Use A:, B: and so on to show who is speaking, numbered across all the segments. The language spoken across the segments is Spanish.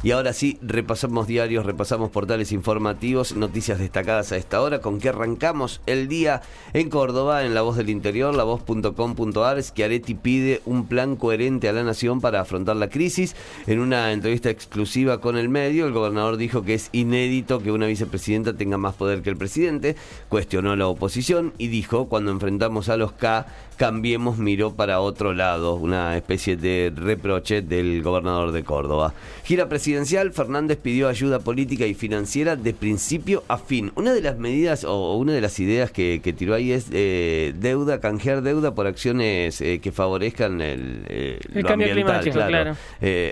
A: Y ahora sí, repasamos diarios, repasamos portales informativos, noticias destacadas a esta hora, con que arrancamos el día en Córdoba, en La Voz del Interior, lavoz.com.ar. Schiaretti pide un plan coherente a la nación para afrontar la crisis. En una entrevista exclusiva con el medio, el gobernador dijo que es inédito que una vicepresidenta tenga más poder que el presidente, cuestionó a la oposición y dijo, cuando enfrentamos a los K, Cambiemos miró para otro lado, una especie de reproche del gobernador de Córdoba. Gira presidencial, Fernández pidió ayuda política y financiera de principio a fin. Una de las medidas o una de las ideas que, tiró ahí es eh, deuda, canjear deuda por acciones eh, que favorezcan el,
B: eh, cambio climático, claro,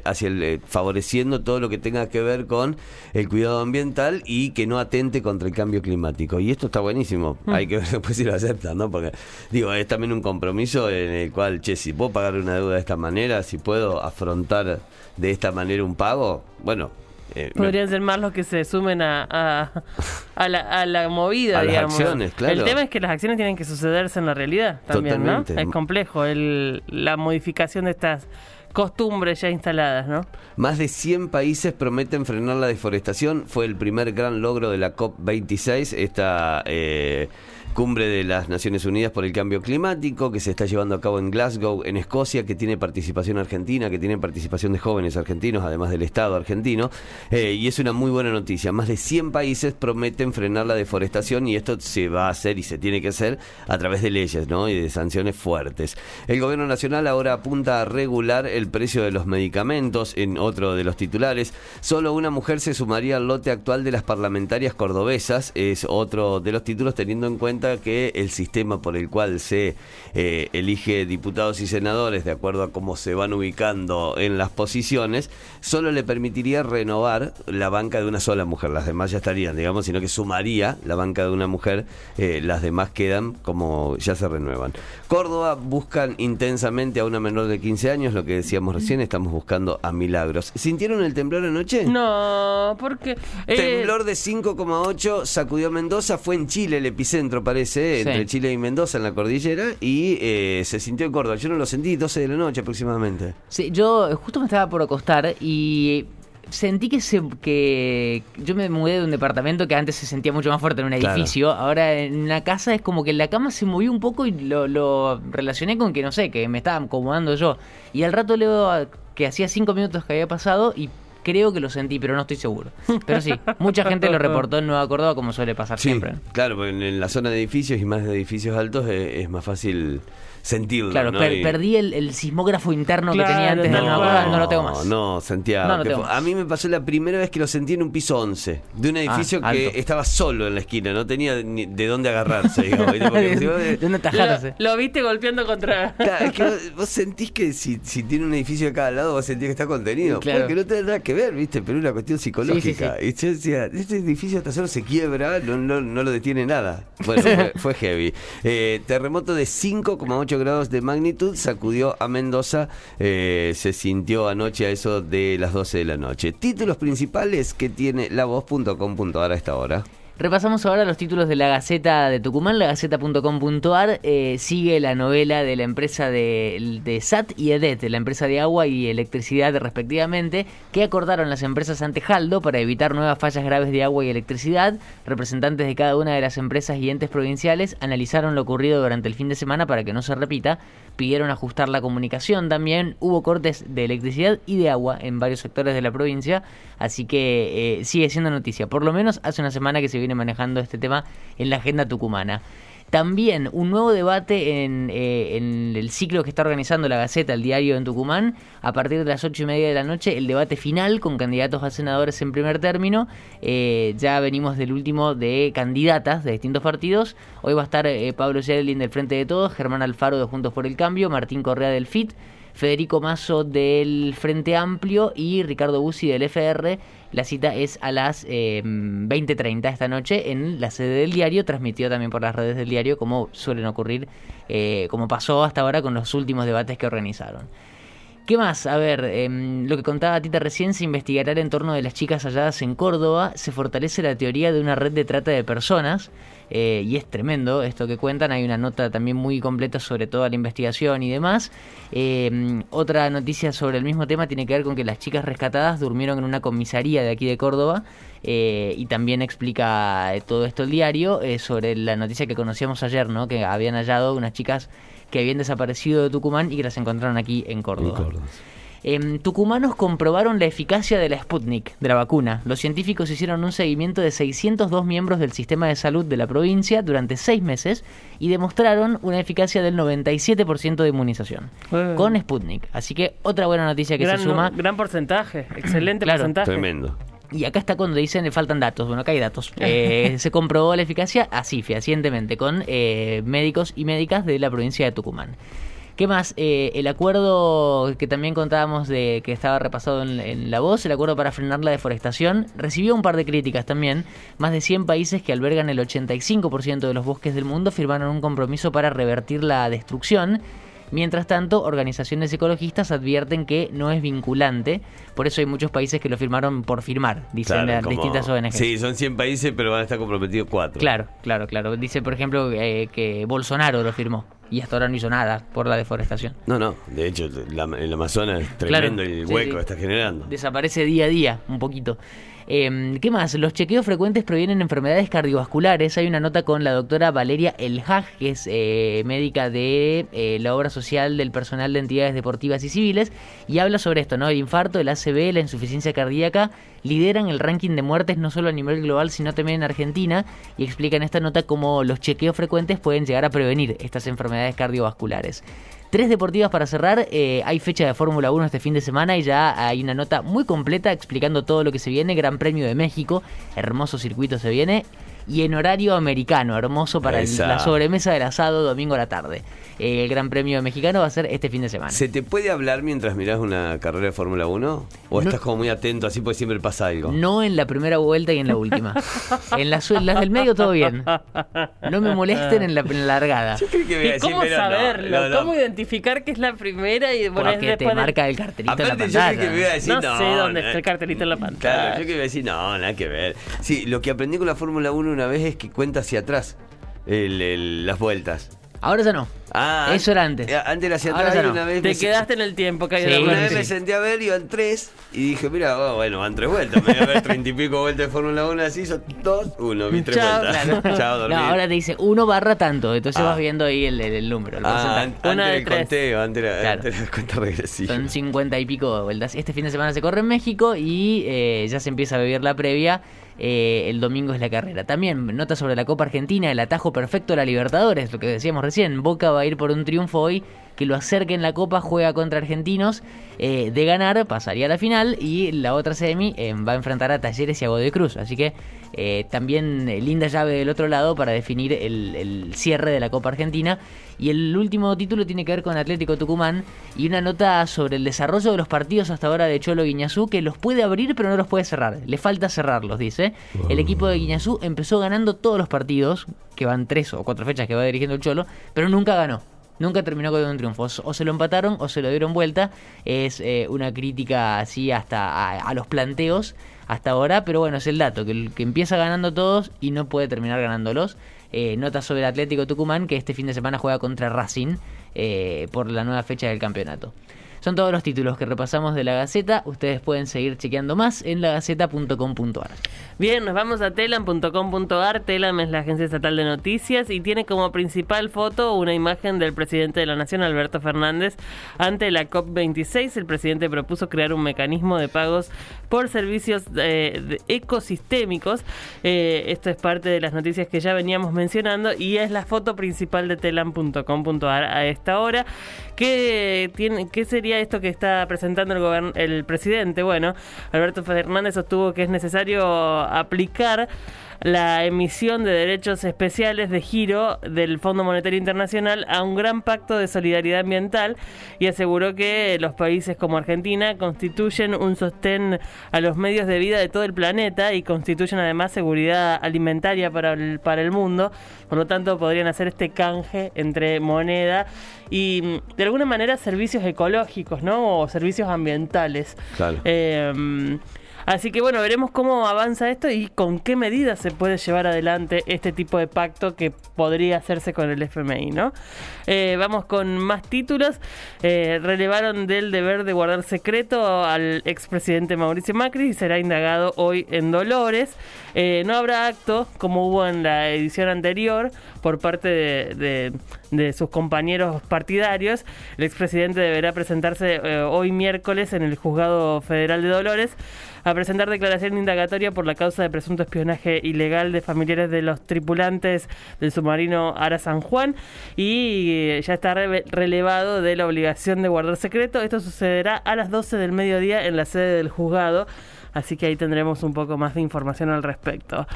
A: hacia el, favoreciendo todo lo que tenga que ver con el cuidado ambiental y que no atente contra el cambio climático. Y esto está buenísimo. Mm. Hay que ver después si lo aceptan, ¿no? Porque digo, es también un compromiso en el cual, che, si puedo pagar una deuda de esta manera, si puedo afrontar de esta manera un pago, bueno,
B: eh, Podrían ser más los que se sumen a, a, la, a la, movida, digamos.
A: Acciones, claro.
B: El tema es que las acciones tienen que sucederse en la realidad también, ¿no? Es complejo el, la modificación de estas costumbres ya instaladas, ¿no?
A: Más de 100 países prometen frenar la deforestación. Fue el primer gran logro de la COP26. Esta. Eh, cumbre de las Naciones Unidas por el Cambio Climático que se está llevando a cabo en Glasgow, en Escocia, que tiene participación argentina, que tiene participación de jóvenes argentinos, además del Estado argentino. Eh, y es una muy buena noticia. Más de 100 países prometen frenar la deforestación y esto se va a hacer y se tiene que hacer a través de leyes ¿no? y de sanciones fuertes. El gobierno nacional ahora apunta a regular el precio de los medicamentos en otro de los titulares. Solo una mujer se sumaría al lote actual de las parlamentarias cordobesas. Es otro de los títulos teniendo en cuenta que el sistema por el cual se eh, elige diputados y senadores de acuerdo a cómo se van ubicando en las posiciones, solo le permitiría renovar la banca de una sola mujer. Las demás ya estarían, digamos, sino que sumaría la banca de una mujer, eh, las demás quedan como ya se renuevan. Córdoba buscan intensamente a una menor de 15 años, lo que decíamos recién, estamos buscando a milagros. ¿Sintieron el temblor anoche?
B: No, porque...
A: Eh, temblor de 5,8 sacudió Mendoza, fue en Chile el epicentro, entre Chile y Mendoza en la cordillera y eh, se sintió en Córdoba. Yo no lo sentí, 12 de la noche aproximadamente.
C: Sí, yo justo me estaba por acostar y sentí que se que yo me mudé de un departamento que antes se sentía mucho más fuerte en un edificio ahora en la casa es como que la cama se movió un poco y lo, lo relacioné con que no sé que me estaba acomodando yo y al rato leo que hacía cinco minutos que había pasado y creo que lo sentí, pero no estoy seguro. Pero sí, mucha gente lo reportó en Nueva Córdoba como suele pasar siempre.
A: Claro, porque en, la zona de edificios y más de edificios altos eh, es más fácil sentirlo.
C: Claro, perdí el, sismógrafo interno que tenía antes no, de no, no lo tengo más.
A: No, sentía. a mí me pasó la primera vez que lo sentí en un piso 11, de un ah, edificio que estaba solo en la esquina, no tenía ni de dónde agarrarse. Digamos,
B: de, dónde tajarse. Lo, viste golpeando contra.
A: Claro, es que vos, sentís que si, si, tiene un edificio a cada lado, vos sentís que está contenido. Claro. Porque no tiene nada que ver, ¿viste? Pero es una cuestión psicológica. Y yo decía, este edificio hasta solo se quiebra, no, no, lo detiene nada. Bueno, fue, heavy. Eh, terremoto de 5,8 grados de magnitud sacudió a Mendoza. Eh, se sintió anoche a eso de las 12 de la noche. Títulos principales que tiene la voz.com.ar a esta hora.
C: Repasamos ahora los títulos de la Gaceta de Tucumán, la gaceta.com.ar. Eh, sigue la novela de la empresa de, SAT y EDET, la empresa de agua y electricidad respectivamente, que acordaron las empresas ante Jaldo para evitar nuevas fallas graves de agua y electricidad. Representantes de cada una de las empresas y entes provinciales analizaron lo ocurrido durante el fin de semana para que no se repita. Pidieron ajustar la comunicación también. Hubo cortes de electricidad y de agua en varios sectores de la provincia, así que eh, sigue siendo noticia. Por lo menos hace una semana que se viene manejando este tema en la agenda tucumana. También un nuevo debate en, eh, en, el ciclo que está organizando la Gaceta, el diario en Tucumán, a partir de las ocho y media de la noche, el debate final con candidatos a senadores en primer término. Eh, ya venimos del último de candidatas de distintos partidos. Hoy va a estar eh, Pablo Yerlin del Frente de Todos, Germán Alfaro de Juntos por el Cambio, Martín Correa del FIT. Federico Mazo del Frente Amplio y Ricardo Bussi del FR. La cita es a las 20.30 esta noche en la sede del diario, transmitido también por las redes del diario, como suelen ocurrir, eh, como pasó hasta ahora con los últimos debates que organizaron. ¿Qué más? A ver, em, lo que contaba Tita recién, se investigará el entorno de las chicas halladas en Córdoba, se fortalece la teoría de una red de trata de personas, eh, y es tremendo esto que cuentan, hay una nota también muy completa sobre toda la investigación y demás. Em, otra noticia sobre el mismo tema tiene que ver con que las chicas rescatadas durmieron en una comisaría de aquí de Córdoba, eh, y también explica eh, todo esto el diario sobre la noticia que conocíamos ayer, ¿no? que habían hallado unas chicas que habían desaparecido de Tucumán y que las encontraron aquí en Córdoba. En tucumanos comprobaron la eficacia de la Sputnik, de la vacuna. Los científicos hicieron un seguimiento de 602 miembros del sistema de salud de la provincia durante seis meses y demostraron una eficacia del 97% de inmunización con Sputnik. Así que otra buena noticia que se suma.
B: gran porcentaje, excelente porcentaje.
A: Tremendo.
C: Y acá está cuando dicen le faltan datos. Bueno, acá hay datos. Eh, se comprobó la eficacia así, fehacientemente, con eh, médicos y médicas de la provincia de Tucumán. ¿Qué más? Eh, el acuerdo que también contábamos de que estaba repasado en, la voz, el acuerdo para frenar la deforestación, recibió un par de críticas también. Más de 100 países que albergan el 85% de los bosques del mundo firmaron un compromiso para revertir la destrucción Mientras tanto, organizaciones ecologistas advierten que no es vinculante, por eso hay muchos países que lo firmaron por firmar, dicen las distintas ONG.
A: Sí, son 100 países, pero van a estar comprometidos 4.
C: Claro, claro, claro. Dice, por ejemplo, eh, que Bolsonaro lo firmó y hasta ahora no hizo nada por la deforestación.
A: No, no, de hecho, el Amazonas es tremendo el hueco que está generando.
C: Desaparece día a día, un poquito. Eh, ¿Qué más? Los chequeos frecuentes provienen de enfermedades cardiovasculares. Hay una nota con la doctora Valeria Elhaj, que es eh, médica de eh, la obra social del personal de entidades deportivas y civiles, y habla sobre esto, ¿no? El infarto, el ACV, la insuficiencia cardíaca lideran el ranking de muertes no solo a nivel global, sino también en Argentina, y explica en esta nota cómo los chequeos frecuentes pueden llegar a prevenir estas enfermedades cardiovasculares. Tres deportivas para cerrar. Eh, hay fecha de Fórmula 1 este fin de semana y ya hay una nota muy completa explicando todo lo que se viene. Gran Premio de México, hermoso circuito se viene. Y en horario americano, hermoso para la sobremesa del asado domingo a la tarde el Gran Premio Mexicano va a ser este fin de semana.
A: ¿Se te puede hablar mientras miras una carrera de Fórmula 1? ¿O estás como muy atento así porque siempre pasa algo?
C: No en la primera vuelta y en la última. en las, las del medio todo bien. No me molesten en la, largada.
B: ¿Y cómo saberlo? ¿Cómo identificar que es la primera y
C: bueno, Porque te marca el cartelito en la pantalla.
A: Yo que me iba a decir,
B: no, sé dónde está el cartelito en la pantalla.
A: Claro, yo que iba a decir, no, nada que ver. Sí, lo que aprendí con la Fórmula 1 una vez es que cuenta hacia atrás las vueltas.
C: Ahora ya no.
A: Ah,
C: Eso era antes.
A: Eh, antes era hacia atrás y una vez.
B: Te quedaste en el tiempo que
A: sí, Una vez me senté a ver, iban tres. Y dije, mira, oh, bueno, van tres vueltas. Me voy a ver treinta y pico vueltas de Fórmula 1 así, son dos, uno, vi tres vueltas. Chao, dormí.
C: No, ahora te dice uno barra tanto. Entonces ah. vas viendo ahí el, el, número.
A: ah, antes del conteo, antes era, la cuenta regresiva.
C: Son cincuenta y pico vueltas. Este fin de semana se corre en México y eh, ya se empieza a vivir la previa. Eh, el domingo es la carrera. También nota sobre la Copa Argentina, el atajo perfecto a la Libertadores, lo que decíamos recién. Boca va ir por un triunfo hoy que lo acerque en la Copa, juega contra Argentinos. Eh, de ganar, pasaría a la final y la otra semi eh, va a enfrentar a Talleres y a Godoy Cruz. Así que también linda llave del otro lado para definir el, cierre de la Copa Argentina. Y el último título tiene que ver con Atlético Tucumán y una nota sobre el desarrollo de los partidos hasta ahora de Cholo Guiñazú, que los puede abrir pero no los puede cerrar. Le falta cerrarlos, dice. El equipo de Guiñazú empezó ganando todos los partidos, que van tres o cuatro fechas que va dirigiendo el Cholo, pero nunca ganó. Nunca terminó con un triunfo. O se lo empataron o se lo dieron vuelta. Es eh, una crítica así hasta a, los planteos hasta ahora. Pero bueno, es el dato. Que, que empieza ganando todos y no puede terminar ganándolos. Eh, nota sobre el Atlético Tucumán que este fin de semana juega contra Racing eh, por la nueva fecha del campeonato. Son todos los títulos que repasamos de la Gaceta. Ustedes pueden seguir chequeando más en lagaceta.com.ar.
B: Bien, nos vamos a telam.com.ar. Telam es la agencia estatal de noticias y tiene como principal foto una imagen del presidente de la Nación, Alberto Fernández, ante la COP26. El presidente propuso crear un mecanismo de pagos por servicios eh, ecosistémicos. Eh, esto es parte de las noticias que ya veníamos mencionando y es la foto principal de telam.com.ar a esta hora. ¿Qué, tiene, ¿Qué sería esto que está presentando el, el presidente? Bueno, Alberto Fernández sostuvo que es necesario aplicar la emisión de derechos especiales de giro del Fondo Monetario Internacional a un gran pacto de solidaridad ambiental y aseguró que los países como Argentina constituyen un sostén a los medios de vida de todo el planeta y constituyen además seguridad alimentaria para el, para el mundo. Por lo tanto, podrían hacer este canje entre moneda y mm, de alguna manera servicios ecológicos, ¿no? O servicios ambientales.
A: Claro.
B: Eh, Así que bueno, veremos cómo avanza esto y con qué medidas se puede llevar adelante este tipo de pacto que podría hacerse con el FMI, ¿no? Eh, vamos con más títulos. Eh, relevaron del deber de guardar secreto al expresidente Mauricio Macri y será indagado hoy en Dolores. Eh, no habrá acto como hubo en la edición anterior por parte de, de- sus compañeros partidarios. El expresidente deberá presentarse hoy miércoles en el Juzgado Federal de Dolores a presentar declaración indagatoria por la causa de presunto espionaje ilegal de familiares de los tripulantes del submarino Ara San Juan y eh, ya está re- relevado de la obligación de guardar secreto. Esto sucederá a las 12 del mediodía en la sede del juzgado. Así que ahí tendremos un poco más de información al respecto.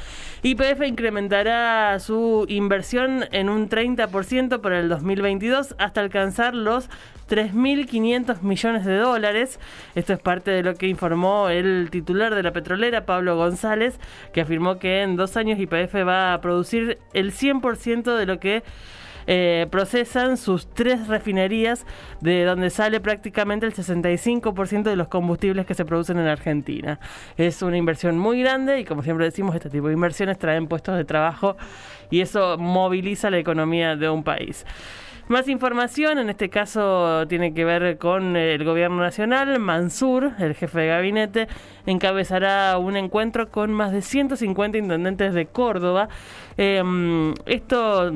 B: YPF incrementará su inversión en un 30% para el 2022 hasta alcanzar los 3.500 millones de dólares. Esto es parte de lo que informó el titular de la petrolera, Pablo González, que afirmó que en dos años YPF va a producir el 100% de lo que eh, procesan sus tres refinerías, de donde sale prácticamente el 65% de los combustibles que se producen en Argentina. Es una inversión muy grande y como siempre decimos, este tipo de inversiones traen puestos de trabajo y eso moviliza la economía de un país. Más información, en este caso tiene que ver con el gobierno nacional. Mansur, el jefe de gabinete, encabezará un encuentro con más de 150 intendentes de Córdoba. Eh, esto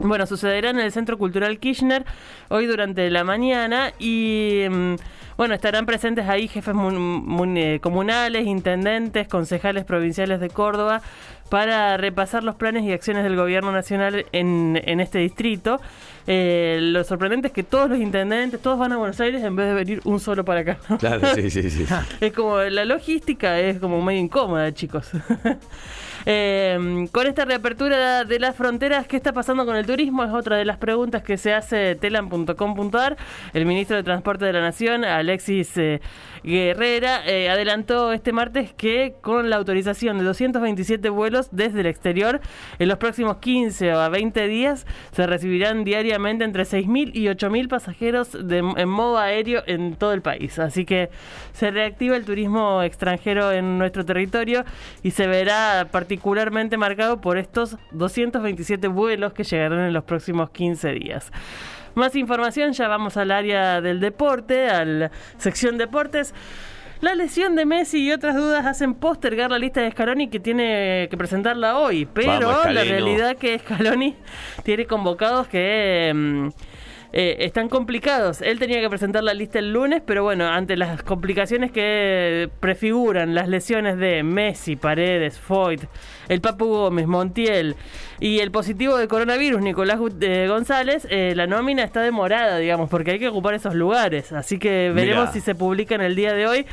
B: bueno, sucederá en el Centro Cultural Kirchner hoy durante la mañana y mm, bueno, estarán presentes ahí jefes eh, comunales, intendentes, concejales provinciales de Córdoba para repasar los planes y acciones del gobierno nacional en, en este distrito. Eh, lo sorprendente es que todos los intendentes, todos van a Buenos Aires en vez de venir un solo para acá.
A: Claro, sí, sí, sí.
B: Es como la logística es como medio incómoda, chicos. Eh, con esta reapertura de las fronteras, ¿qué está pasando con el turismo? Es otra de las preguntas que se hace telam.com.ar. El ministro de Transporte de la Nación, Alexis eh, Guerrera, eh, adelantó este martes que con la autorización de 227 vuelos desde el exterior, en los próximos 15 o a 20 días se recibirán diariamente entre 6.000 y 8.000 pasajeros de- en modo aéreo en todo el país. Así que se reactiva el turismo extranjero en nuestro territorio y se verá particularmente marcado por estos 227 vuelos que llegarán en los próximos 15 días. Más información, ya vamos al área del deporte, a la sección deportes. La lesión de Messi y otras dudas hacen postergar la lista de Scaloni que tiene que presentarla hoy, pero
A: Vamos,
B: la realidad que Scaloni tiene convocados que mm, eh, están complicados. Él tenía que presentar la lista el lunes, pero bueno, ante las complicaciones que prefiguran las lesiones de Messi, Paredes, Foyt, el Papu Gómez, Montiel y el positivo de coronavirus, Nicolás eh, González, eh, la nómina está demorada, digamos, porque hay que ocupar esos lugares. Así que veremos
A: Mirá.
B: si se publica en el día de hoy.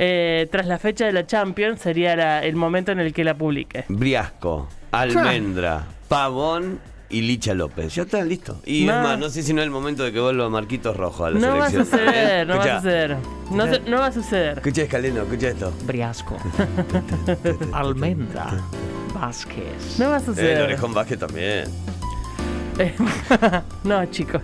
B: eh, tras la fecha de la Champions sería la- el momento en el que la publique.
A: Briasco, Almendra, Pavón y Licha López. Ya están listos. Y
B: No.
A: es más, no sé si no es el momento de que vuelva Marquitos Rojo a la
B: No va a
A: selección.
B: suceder, no va a suceder. No, se- no va a suceder.
A: Escucha, Escaleno, escucha esto.
C: Briasco. Almendra. Vázquez.
B: No va a
A: Eh, el
B: suceder.
A: Orejón Vázquez también.
B: Eh, no, chicos.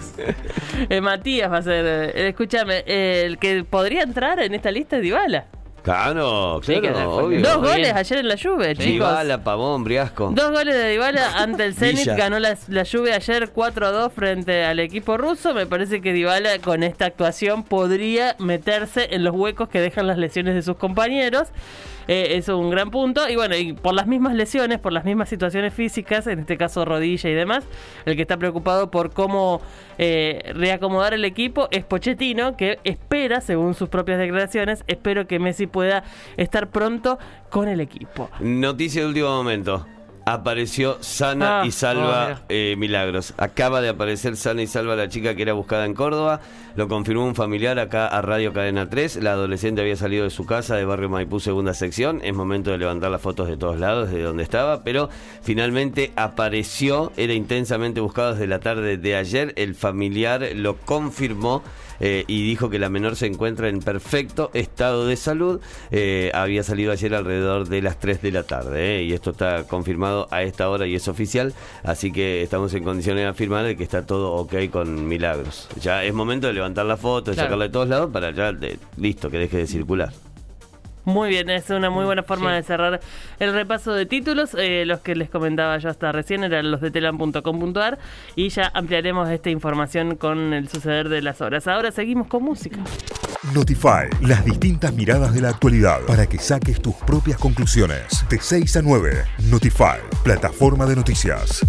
B: Eh, Matías va a ser. eh, escúchame, eh, el que podría entrar en esta lista es Dybala.
A: Claro,
C: Sí, que
A: claro,
C: fue
A: obvio.
B: Dos goles
C: bien.
B: ayer en la Juve, chicos.
A: Dybala, Pavón, Briasco.
B: Dos goles de Dybala ante el Zenit,
A: Villa.
B: ganó la, la Juve ayer 4 a 2 frente al equipo ruso. Me parece que Dybala con esta actuación podría meterse en los huecos que dejan las lesiones de sus compañeros. Eh, eso es un gran punto. Y bueno, y por las mismas lesiones, por las mismas situaciones físicas, en este caso rodilla y demás, el que está preocupado por cómo eh, reacomodar el equipo es Pochettino, que espera, según sus propias declaraciones, espero que Messi pueda estar pronto con el equipo.
A: Noticia de último momento. apareció sana
B: Ah,
A: y salva
B: oh,
A: eh, Milagros. Acaba de aparecer sana y salva la chica que era buscada en Córdoba. Lo confirmó un familiar acá a Radio Cadena 3. La adolescente había salido de su casa de Barrio Maipú, segunda sección. Es momento de levantar las fotos de todos lados, de donde estaba. Pero finalmente apareció. Era intensamente buscado desde la tarde de ayer. El familiar lo confirmó. Eh, y dijo que la menor se encuentra en perfecto estado de salud. Eh, había salido ayer alrededor de las 3 de la tarde eh, y esto está confirmado a esta hora y es oficial, así que estamos en condiciones de afirmar de que está todo ok con Milagros. Ya es momento de levantar la foto, de
C: Claro.
A: sacarla de todos lados para ya, de- listo, que deje de circular.
B: Muy bien, es una muy buena forma
C: Sí.
B: de cerrar el repaso de títulos. Eh, los que les comentaba yo hasta recién eran los de telam.com.ar y ya ampliaremos esta información con el suceder de las horas. Ahora seguimos con música.
D: Notify, las distintas miradas de la actualidad para que saques tus propias conclusiones. De 6 a 9, Notify, plataforma de noticias.